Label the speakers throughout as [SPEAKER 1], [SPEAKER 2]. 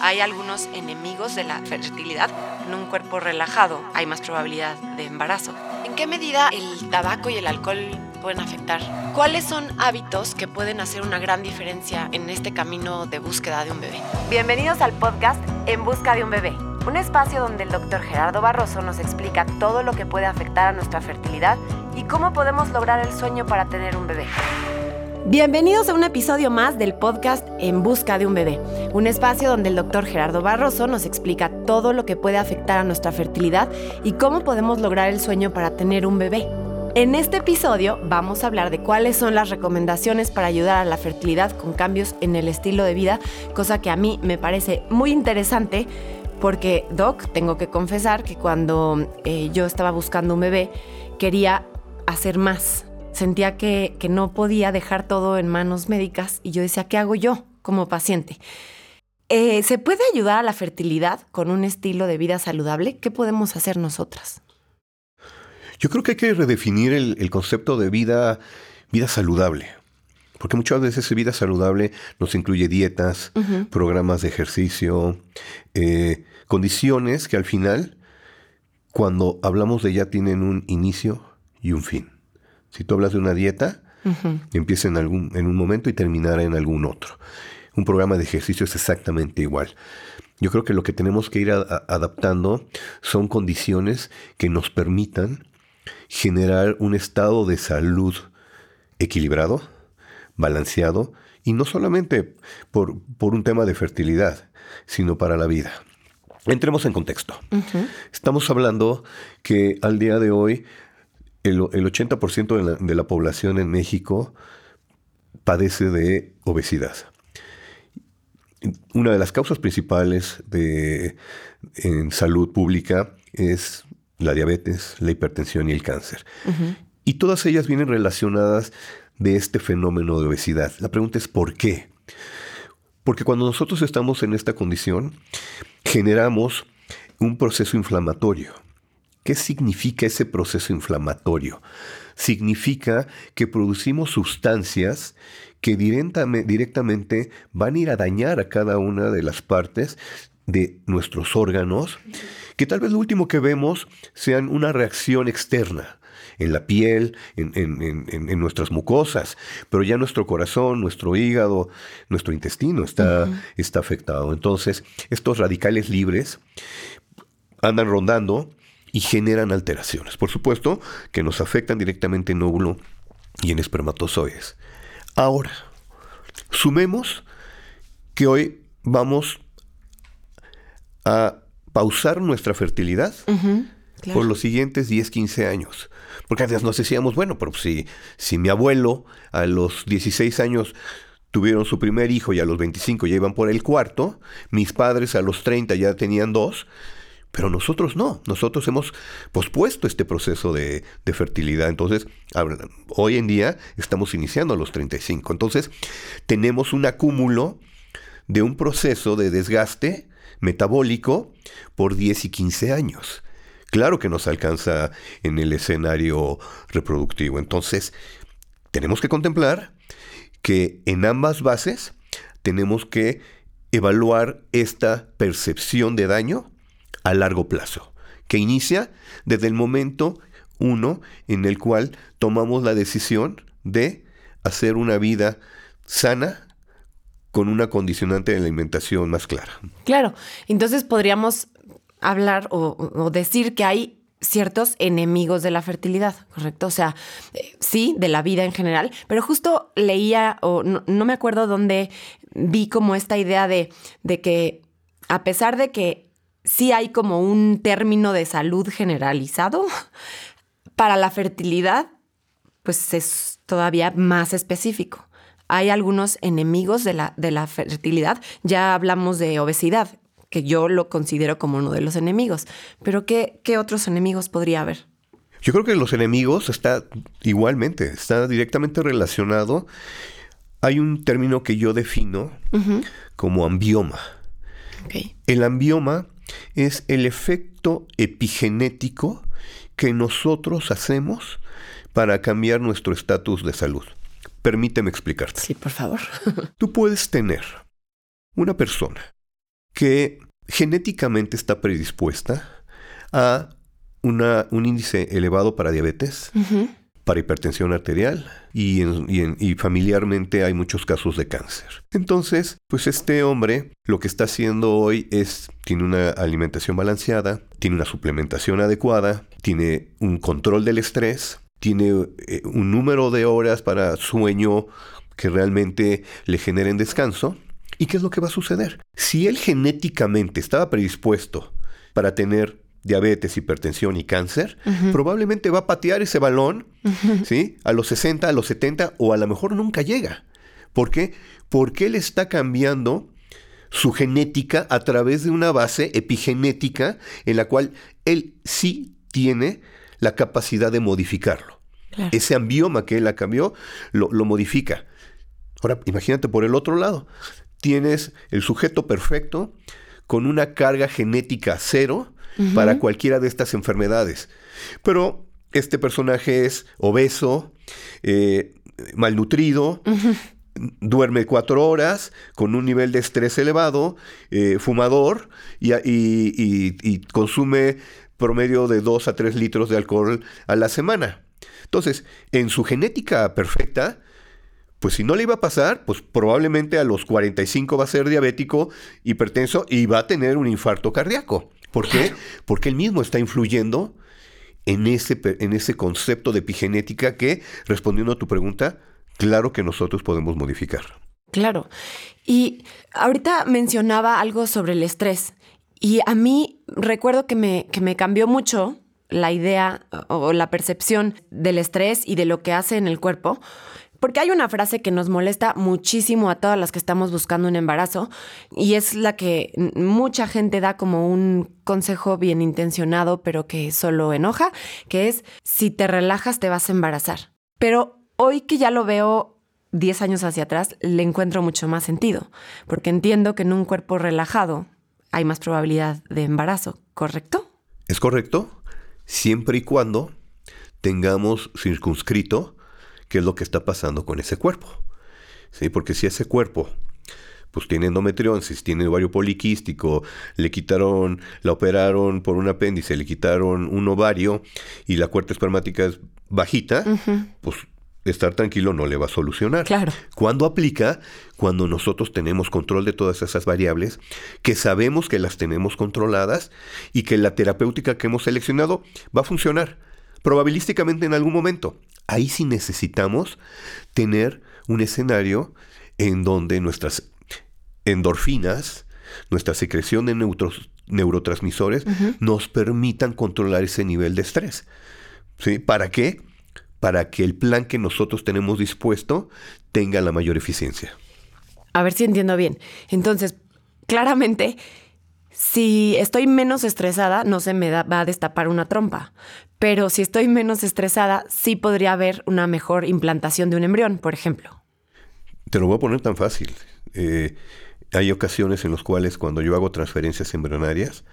[SPEAKER 1] Hay algunos enemigos de la fertilidad. En un cuerpo relajado hay más probabilidad de embarazo. ¿En qué medida el tabaco y el alcohol pueden afectar? ¿Cuáles son hábitos que pueden hacer una gran diferencia en este camino de búsqueda de un bebé? Bienvenidos al podcast En Busca de un Bebé, un espacio donde el doctor Gerardo Barroso nos explica todo lo que puede afectar a nuestra fertilidad y cómo podemos lograr el sueño para tener un bebé. Bienvenidos a un episodio más del podcast En Busca de un Bebé, un espacio donde el doctor Gerardo Barroso nos explica todo lo que puede afectar a nuestra fertilidad y cómo podemos lograr el sueño para tener un bebé. En este episodio vamos a hablar de cuáles son las recomendaciones para ayudar a la fertilidad con cambios en el estilo de vida, cosa que a mí me parece muy interesante porque, Doc, tengo que confesar que cuando eh, yo estaba buscando un bebé, quería hacer más sentía que, no podía dejar todo en manos médicas y yo decía, ¿qué hago yo como paciente? Eh, ¿Se puede ayudar a la fertilidad con un estilo de vida saludable? ¿Qué podemos hacer nosotras?
[SPEAKER 2] Yo creo que hay que redefinir el, concepto de vida, vida saludable. Porque muchas veces vida saludable nos incluye dietas, programas de ejercicio, eh, condiciones que al final, cuando hablamos de ella, tienen un inicio y un fin. Si tú hablas de una dieta, empieza en, algún, en un momento y terminará en algún otro. Un programa de ejercicio es exactamente igual. Yo creo que lo que tenemos que ir adaptando son condiciones que nos permitan generar un estado de salud equilibrado, balanceado, y no solamente por, por un tema de fertilidad, sino para la vida. Entremos en contexto. Estamos hablando que al día de hoy el, 80% de la, población en México padece de obesidad. Una de las causas principales de, en salud pública es la diabetes, la hipertensión y el cáncer. Y todas ellas vienen relacionadas de este fenómeno de obesidad. La pregunta es ¿por qué? Porque cuando nosotros estamos en esta condición, generamos un proceso inflamatorio. ¿Qué significa ese proceso inflamatorio? Significa que producimos sustancias que directamente van a ir a dañar a cada una de las partes de nuestros órganos, que tal vez lo último que vemos sean una reacción externa en la piel, en, nuestras mucosas, pero ya nuestro corazón, nuestro hígado, nuestro intestino está, está afectado. Entonces, estos radicales libres andan rondando y generan alteraciones. Por supuesto que nos afectan directamente en óvulo y en espermatozoides. Ahora, sumemos que hoy vamos a pausar nuestra fertilidad por los siguientes 10, 15 años. Porque antes nos decíamos, bueno, pero si, si mi abuelo a los 16 años tuvieron su primer hijo y a los 25 ya iban por el cuarto, mis padres a los 30 ya tenían dos, pero nosotros no, nosotros hemos pospuesto este proceso de, fertilidad. Entonces, hoy en día estamos iniciando a los 35. Entonces, tenemos un acúmulo de un proceso de desgaste metabólico por 10 y 15 años. Claro que nos alcanza en el escenario reproductivo. Entonces, tenemos que contemplar que en ambas bases tenemos que evaluar esta percepción de daño a largo plazo, que inicia desde el momento uno en el cual tomamos la decisión de hacer una vida sana con una condicionante de alimentación más clara.
[SPEAKER 1] Claro, entonces podríamos hablar o, decir que hay ciertos enemigos de la fertilidad, ¿correcto? O sea, eh, sí, de la vida en general, pero justo leía, o no, me acuerdo dónde vi como esta idea de, de que a pesar de que sí hay como un término de salud generalizado. Para la fertilidad, pues es todavía más específico. Hay algunos enemigos de la, de la fertilidad. Ya hablamos de obesidad, que yo lo considero como uno de los enemigos. Pero ¿qué, qué otros enemigos podría haber?
[SPEAKER 2] Yo creo que los enemigos está igualmente, está directamente relacionado. Hay un término que yo defino como ambioma. El ambioma es el efecto epigenético que nosotros hacemos para cambiar nuestro estatus de salud. Permíteme explicarte.
[SPEAKER 1] Sí, por favor.
[SPEAKER 2] Tú puedes tener una persona que genéticamente está predispuesta a una, un índice elevado para diabetes, para hipertensión arterial y, familiarmente hay muchos casos de cáncer. Entonces, pues este hombre lo que está haciendo hoy es, tiene una alimentación balanceada, tiene una suplementación adecuada, tiene un control del estrés, tiene eh, un número de horas para sueño que realmente le generen descanso. ¿Y qué es lo que va a suceder? Si él genéticamente estaba predispuesto para tener diabetes, hipertensión y cáncer, probablemente va a patear ese balón, ¿sí? A los 60, a los 70 o a lo mejor nunca llega. ¿Por qué? Porque él está cambiando su genética a través de una base epigenética en la cual él sí tiene la capacidad de modificarlo. Ese ambioma que él la cambió lo, lo modifica. Ahora, imagínate por el otro lado. Tienes el sujeto perfecto con una carga genética cero, para cualquiera de estas enfermedades. Pero este personaje es obeso, eh, malnutrido, duerme cuatro horas, con un nivel de estrés elevado, eh, fumador y, consume promedio de dos a tres litros de alcohol a la semana. Entonces, en su genética perfecta, pues si no le iba a pasar, pues probablemente a los 45 va a ser diabético, hipertenso y va a tener un infarto cardíaco. ¿Por qué? Porque él mismo está influyendo en ese, en ese concepto de epigenética que, respondiendo a tu pregunta, claro que nosotros podemos modificar.
[SPEAKER 1] Claro. Y ahorita mencionaba algo sobre el estrés. Y a mí recuerdo que me, que me cambió mucho la idea o la percepción del estrés y de lo que hace en el cuerpo porque hay una frase que nos molesta muchísimo a todas las que estamos buscando un embarazo y es la que mucha gente da como un consejo bien intencionado, pero que solo enoja, que es si te relajas te vas a embarazar. Pero hoy que ya lo veo 10 años hacia atrás, le encuentro mucho más sentido, porque entiendo que en un cuerpo relajado hay más probabilidad de embarazo, ¿correcto?
[SPEAKER 2] Es correcto, siempre y cuando tengamos circunscrito qué es lo que está pasando con ese cuerpo. ¿Sí? Porque si ese cuerpo pues tiene endometriosis, tiene ovario poliquístico, le quitaron, la operaron por un apéndice, le quitaron un ovario y la cuarta espermática es bajita, pues estar tranquilo no le va a solucionar.
[SPEAKER 1] Claro.
[SPEAKER 2] ¿Cuándo aplica? Cuando nosotros tenemos control de todas esas variables, que sabemos que las tenemos controladas y que la terapéutica que hemos seleccionado va a funcionar probabilísticamente en algún momento. Ahí sí necesitamos tener un escenario en donde nuestras endorfinas, nuestra secreción de neurotransmisores, nos permitan controlar ese nivel de estrés. ¿Sí? ¿Para qué? Para que el plan que nosotros tenemos dispuesto tenga la mayor eficiencia.
[SPEAKER 1] A ver si entiendo bien. Entonces, claramente, si estoy menos estresada, no se me va a destapar una trompa. Pero si estoy menos estresada, sí podría haber una mejor implantación de un embrión, por ejemplo.
[SPEAKER 2] Te lo voy a poner tan fácil. Eh, hay ocasiones en las cuales cuando yo hago transferencias embrionarias,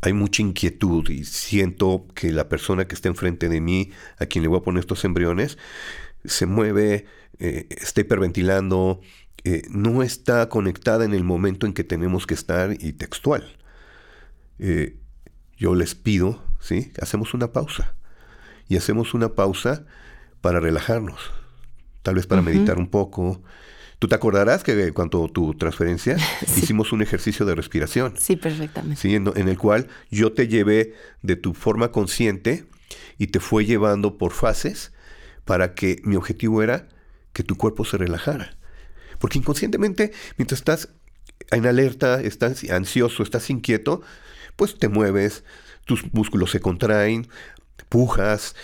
[SPEAKER 2] hay mucha inquietud y siento que la persona que está enfrente de mí, a quien le voy a poner estos embriones, se mueve, eh, está hiperventilando, eh, no está conectada en el momento en que tenemos que estar y textual. yo les pido ¿sí? Hacemos una pausa. Y hacemos una pausa para relajarnos, tal vez para meditar un poco. Tú te acordarás que cuando tu transferencia hicimos un ejercicio de respiración.
[SPEAKER 1] Sí, perfectamente.
[SPEAKER 2] ¿sí? En, en, el cual yo te llevé de tu forma consciente y te fue llevando por fases para que mi objetivo era que tu cuerpo se relajara. Porque inconscientemente, mientras estás en alerta, estás ansioso, estás inquieto, pues te mueves, tus músculos se contraen, pujas,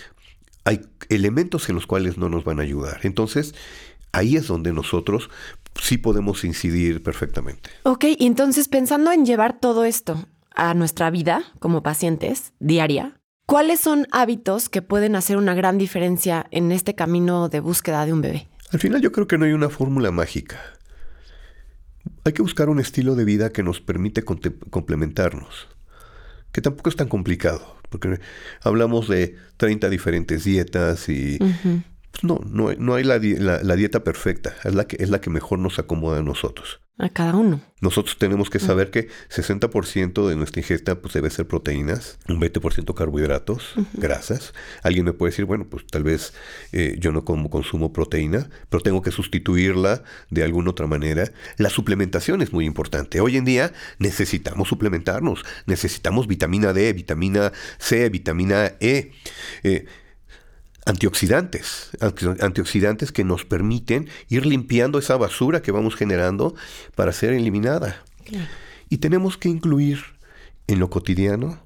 [SPEAKER 2] hay elementos en los cuales no nos van a ayudar. Entonces, ahí es donde nosotros sí podemos incidir perfectamente.
[SPEAKER 1] Ok, y entonces pensando en llevar todo esto a nuestra vida como pacientes diaria, ¿cuáles son hábitos que pueden hacer una gran diferencia en este camino de búsqueda de un bebé?
[SPEAKER 2] Al final yo creo que no hay una fórmula mágica. Hay que buscar un estilo de vida que nos permite complementarnos que tampoco es tan complicado, porque hablamos de 30 diferentes dietas y pues, no, no, no, hay la, la, dieta perfecta, es la, que, es la que mejor nos acomoda a nosotros.
[SPEAKER 1] A cada uno.
[SPEAKER 2] Nosotros tenemos que saber que 60% de nuestra ingesta pues, debe ser proteínas, un 20% carbohidratos, grasas. Alguien me puede decir, bueno, pues tal vez eh, yo no como consumo proteína, pero tengo que sustituirla de alguna otra manera. La suplementación es muy importante. Hoy en día necesitamos suplementarnos, necesitamos vitamina D, vitamina C, vitamina E. Eh, antioxidantes, antioxidantes que nos permiten ir limpiando esa basura que vamos generando para ser eliminada. Y tenemos que incluir en lo cotidiano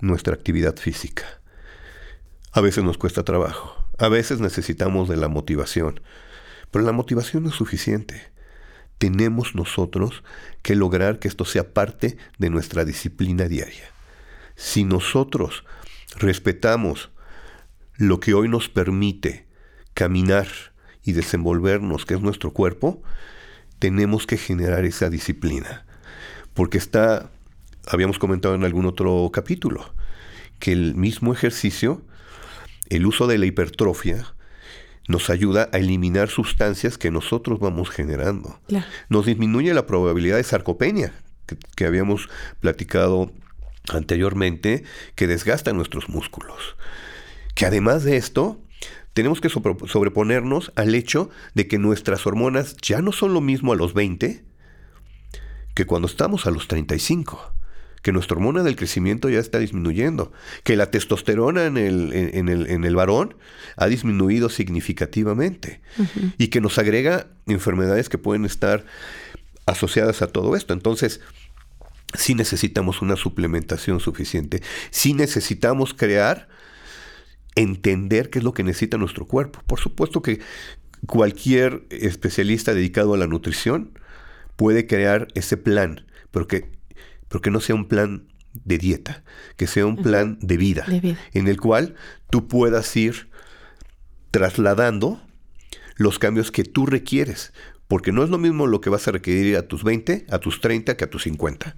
[SPEAKER 2] nuestra actividad física. A veces nos cuesta trabajo, a veces necesitamos de la motivación, pero la motivación no es suficiente. Tenemos nosotros que lograr que esto sea parte de nuestra disciplina diaria. Si nosotros respetamos lo que hoy nos permite caminar y desenvolvernos, que es nuestro cuerpo, tenemos que generar esa disciplina. Porque está, habíamos comentado en algún otro capítulo, que el mismo ejercicio, el uso de la hipertrofia, nos ayuda a eliminar sustancias que nosotros vamos generando. Nos disminuye la probabilidad de sarcopenia, que, que habíamos platicado anteriormente, que desgasta nuestros músculos que además de esto, tenemos que sobreponernos al hecho de que nuestras hormonas ya no son lo mismo a los 20 que cuando estamos a los 35 que nuestra hormona del crecimiento ya está disminuyendo, que la testosterona en el, en, el, en el varón ha disminuido significativamente y que nos agrega enfermedades que pueden estar asociadas a todo esto. Entonces, sí necesitamos una suplementación suficiente, sí necesitamos crear entender qué es lo que necesita nuestro cuerpo. Por supuesto que cualquier especialista dedicado a la nutrición puede crear ese plan, pero que, no sea un plan de dieta, que sea un plan de vida, en el cual tú puedas ir trasladando los cambios que tú requieres, porque no es lo mismo lo que vas a requerir a tus 20, a tus 30 que a tus 50.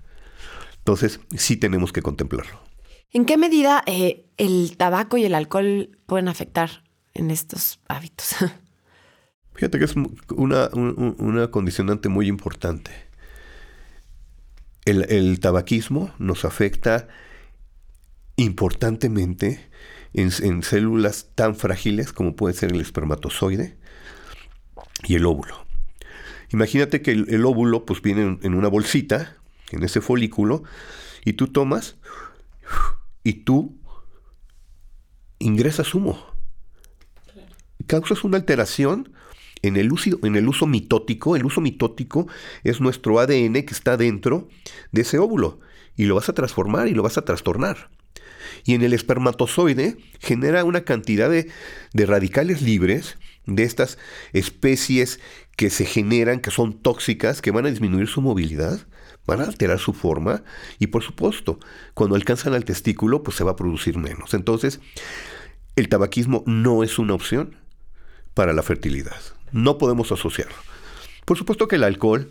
[SPEAKER 2] Entonces, sí tenemos que contemplarlo.
[SPEAKER 1] ¿En qué medida eh, el tabaco y el alcohol pueden afectar en estos hábitos?
[SPEAKER 2] Fíjate que es una, condicionante muy importante. El, tabaquismo nos afecta importantemente en, células tan frágiles como puede ser el espermatozoide y el óvulo. Imagínate que el, óvulo pues viene en una bolsita, en ese folículo, y tú tomas y tú ingresas humo. Causas una alteración en el, uso, en el uso mitótico. El uso mitótico es nuestro ADN que está dentro de ese óvulo y lo vas a transformar y lo vas a trastornar. Y en el espermatozoide genera una cantidad de, de radicales libres de estas especies que se generan, que son tóxicas, que van a disminuir su movilidad van a alterar su forma y por supuesto, cuando alcanzan al testículo, pues se va a producir menos. Entonces, el tabaquismo no es una opción para la fertilidad. No podemos asociarlo. Por supuesto que el alcohol,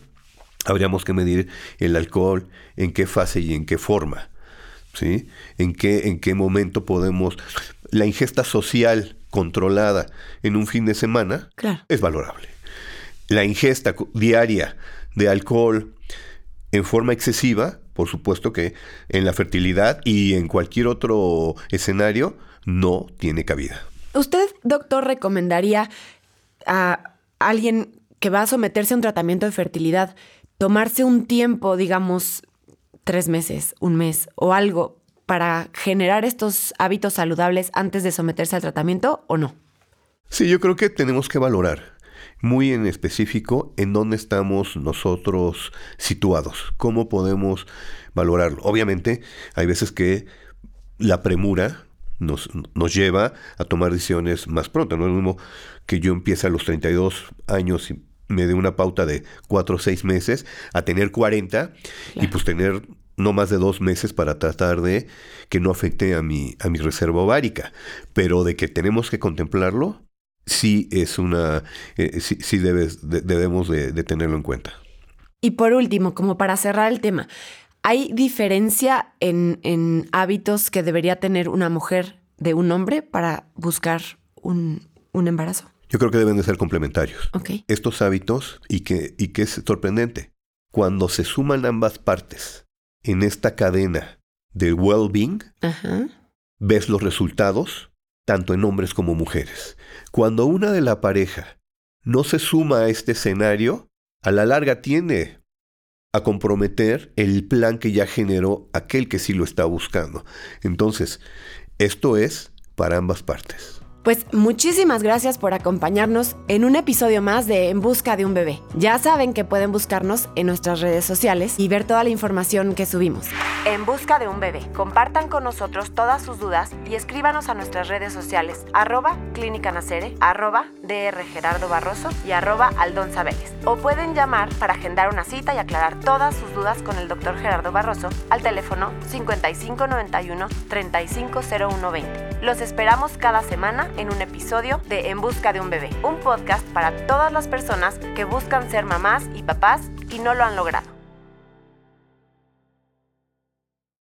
[SPEAKER 2] habríamos que medir el alcohol, en qué fase y en qué forma. ¿Sí? ¿En qué, en qué momento podemos... La ingesta social controlada en un fin de semana es valorable. La ingesta diaria de alcohol en forma excesiva, por supuesto que en la fertilidad y en cualquier otro escenario no tiene cabida.
[SPEAKER 1] ¿Usted, doctor, recomendaría a alguien que va a someterse a un tratamiento de fertilidad tomarse un tiempo, digamos, tres meses, un mes o algo para generar estos hábitos saludables antes de someterse al tratamiento o no?
[SPEAKER 2] Sí, yo creo que tenemos que valorar muy en específico en dónde estamos nosotros situados, cómo podemos valorarlo. Obviamente hay veces que la premura nos, nos lleva a tomar decisiones más pronto. No es lo mismo que yo empiece a los 32 años y me dé una pauta de 4 o 6 meses a tener 40 y pues tener no más de dos meses para tratar de que no afecte a mi, a mi reserva ovárica. Pero de que tenemos que contemplarlo, sí es una, eh, sí, debes, debemos de, tenerlo en cuenta.
[SPEAKER 1] Y por último, como para cerrar el tema, ¿hay diferencia en, hábitos que debería tener una mujer de un hombre para buscar un, embarazo?
[SPEAKER 2] Yo creo que deben de ser complementarios. Estos hábitos, y que, y que es sorprendente, cuando se suman ambas partes en esta cadena del well-being, ves los resultados tanto en hombres como mujeres. Cuando una de la pareja no se suma a este escenario, a la larga tiende a comprometer el plan que ya generó aquel que sí lo está buscando. Entonces, esto es para ambas partes.
[SPEAKER 1] Pues muchísimas gracias por acompañarnos en un episodio más de En Busca de un Bebé. Ya saben que pueden buscarnos en nuestras redes sociales y ver toda la información que subimos. En Busca de un Bebé. Compartan con nosotros todas sus dudas y escríbanos a nuestras redes sociales arroba clínica nacere, arroba dr Gerardo Barroso y arroba Sabeles. O pueden llamar para agendar una cita y aclarar todas sus dudas con el doctor Gerardo Barroso al teléfono 5591 350120. Los esperamos cada semana en un episodio de En Busca de un Bebé, un podcast para todas las personas que buscan ser mamás y papás y no lo han logrado.